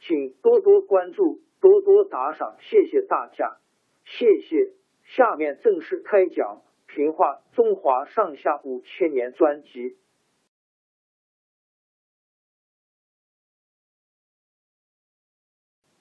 请多多关注，多多打赏，谢谢大家，谢谢。下面正式开讲《评话中华上下五千年》专辑。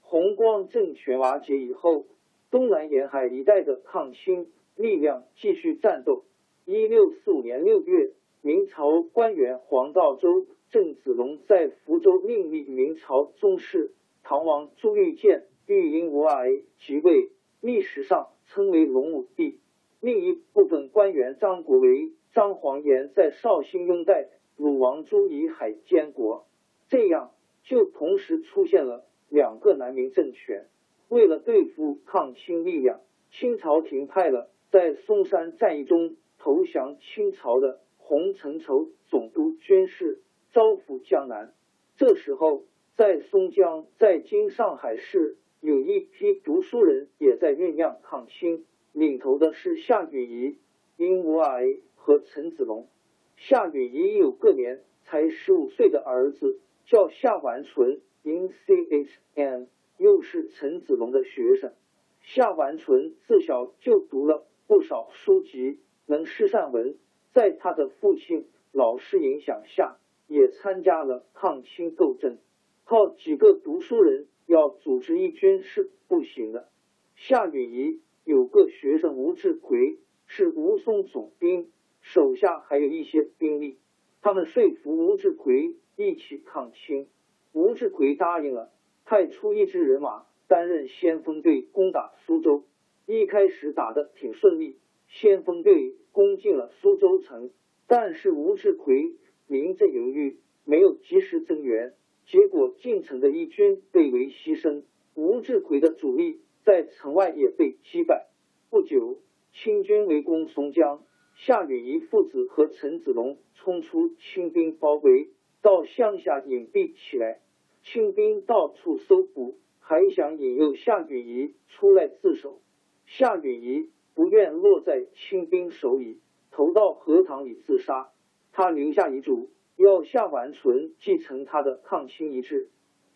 红光政权瓦解以后，东南沿海一带的抗清力量继续战斗。一六四五年六月，明朝官员黄道周。郑子龙在福州另立明朝宗室唐王朱玉建，育婴无碍即位，历史上称为隆武帝。另一部分官员张国维、张煌言在绍兴拥戴鲁王朱以海监国，这样就同时出现了两个南明政权。为了对付抗清力量，清朝廷派了在松山战役中投降清朝的洪承畴总督军事。招抚江南。这时候，在松江，在今上海市，有一批读书人也在酝酿抗清，领头的是夏允彝、殷无碍和陈子龙。夏允彝有个年才十五岁的儿子，叫夏完淳 （In C H N），又是陈子龙的学生。夏完淳自小就读了不少书籍，能诗善文，在他的父亲、老师影响下。也参加了抗清斗争，靠几个读书人要组织义军是不行的。夏允彝有个学生吴志奎是吴淞总兵，手下还有一些兵力，他们说服吴志奎一起抗清。吴志奎答应了，派出一支人马担任先锋队攻打苏州。一开始打的挺顺利，先锋队攻进了苏州城，但是吴志奎。临阵犹豫，没有及时增援，结果进城的义军被围牺牲，吴志奎的主力在城外也被击败。不久，清军围攻松江，夏允彝父子和陈子龙冲出清兵包围，到乡下隐蔽起来。清兵到处搜捕，还想引诱夏允彝出来自首。夏允彝不愿落在清兵手里，投到荷塘里自杀。他留下遗嘱，要夏完淳继承他的抗清遗志。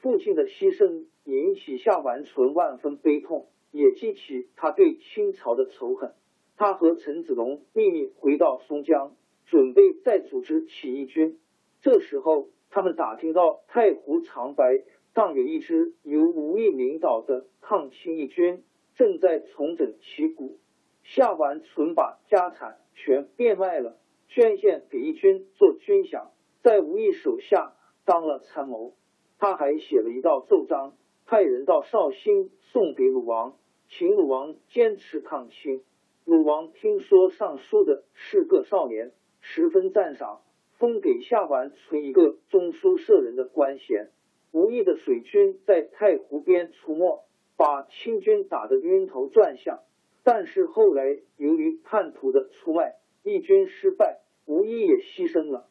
父亲的牺牲引起夏完淳万分悲痛，也激起他对清朝的仇恨。他和陈子龙秘密回到松江，准备再组织起义军。这时候，他们打听到太湖长白当有一支由吴毅领导的抗清义军正在重整旗鼓。夏完淳把家产全变卖了。捐献给义军做军饷，在吴毅手下当了参谋。他还写了一道奏章，派人到绍兴送给鲁王，请鲁王坚持抗清。鲁王听说上书的是个少年，十分赞赏，封给夏完淳一个中书舍人的官衔。吴毅的水军在太湖边出没，把清军打得晕头转向。但是后来由于叛徒的出卖。义军失败，吴一也牺牲了。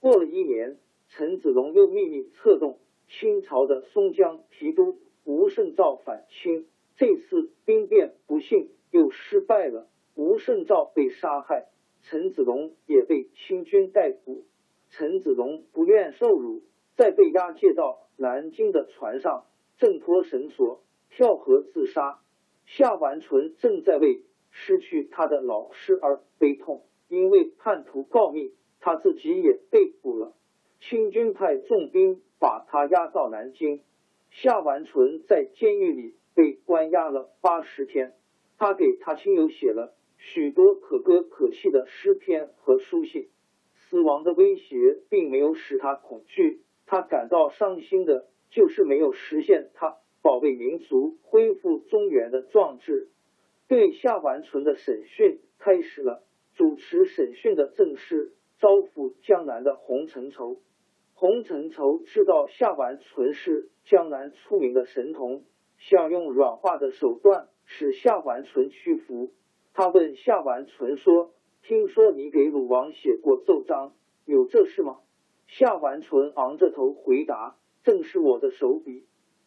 过了一年，陈子龙又秘密策动清朝的松江提督吴胜造反清。这次兵变不幸又失败了，吴胜照被杀害，陈子龙也被清军逮捕。陈子龙不愿受辱，在被押解到南京的船上，挣脱绳索，跳河自杀。夏完淳正在为失去他的老师而悲痛，因为叛徒告密，他自己也被捕了。清军派重兵把他押到南京。夏完淳在监狱里被关押了八十天，他给他亲友写了许多可歌可泣的诗篇和书信。死亡的威胁并没有使他恐惧，他感到伤心的就是没有实现他保卫民族、恢复中原的壮志。对夏完淳的审讯开始了，主持审讯的正是招抚江南的洪承畴。洪承畴知道夏完淳是江南出名的神童，想用软化的手段使夏完淳屈服。他问夏完淳说。听说你给鲁王写过奏章，有这事吗？夏完淳昂着头回答：“正是我的手笔。”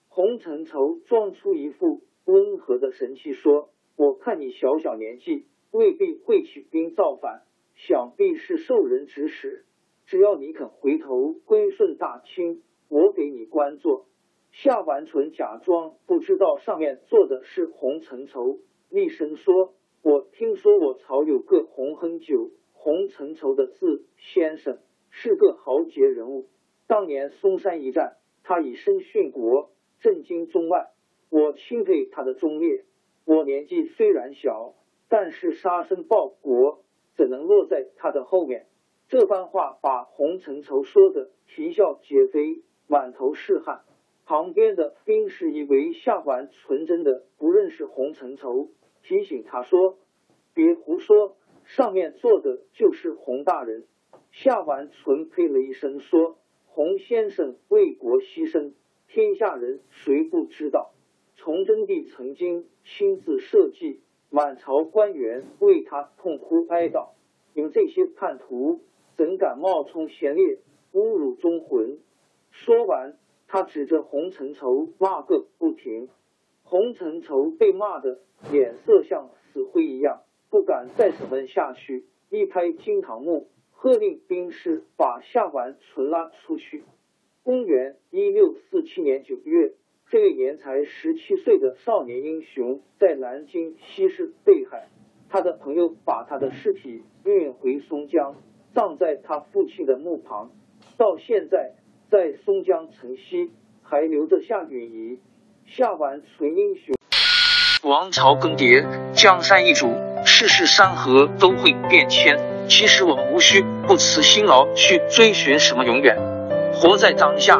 洪承畴装出一副温和的神气说：“我看你小小年纪，未必会起兵造反，想必是受人指使。只要你肯回头归顺大清，我给你官做。”夏完淳假装不知道上面坐的是洪承畴，厉声说。我听说我朝有个洪亨九、洪承畴的字先生，是个豪杰人物。当年嵩山一战，他以身殉国，震惊中外。我钦佩他的忠烈。我年纪虽然小，但是杀身报国，怎能落在他的后面？这番话把洪承畴说的啼笑皆非，满头是汗。旁边的兵士以为夏完纯真的不认识洪承畴。提醒他说：“别胡说，上面坐的就是洪大人。”夏完淳呸了一声说：“洪先生为国牺牲，天下人谁不知道？崇祯帝曾经亲自设计，满朝官员为他痛哭哀悼。你们这些叛徒，怎敢冒充贤烈，侮辱忠魂？”说完，他指着洪承畴骂个不停。洪承畴被骂的脸色像死灰一样，不敢再审问下去，一拍惊堂木，喝令兵士把夏完淳拉出去。公元一六四七年九月，这个年才十七岁的少年英雄在南京西市被害，他的朋友把他的尸体运回松江，葬在他父亲的墓旁。到现在，在松江城西还留着夏允彝。夏完纯英雄，王朝更迭，江山易主，世事山河都会变迁。其实我们无需不辞辛劳去追寻什么永远，活在当下，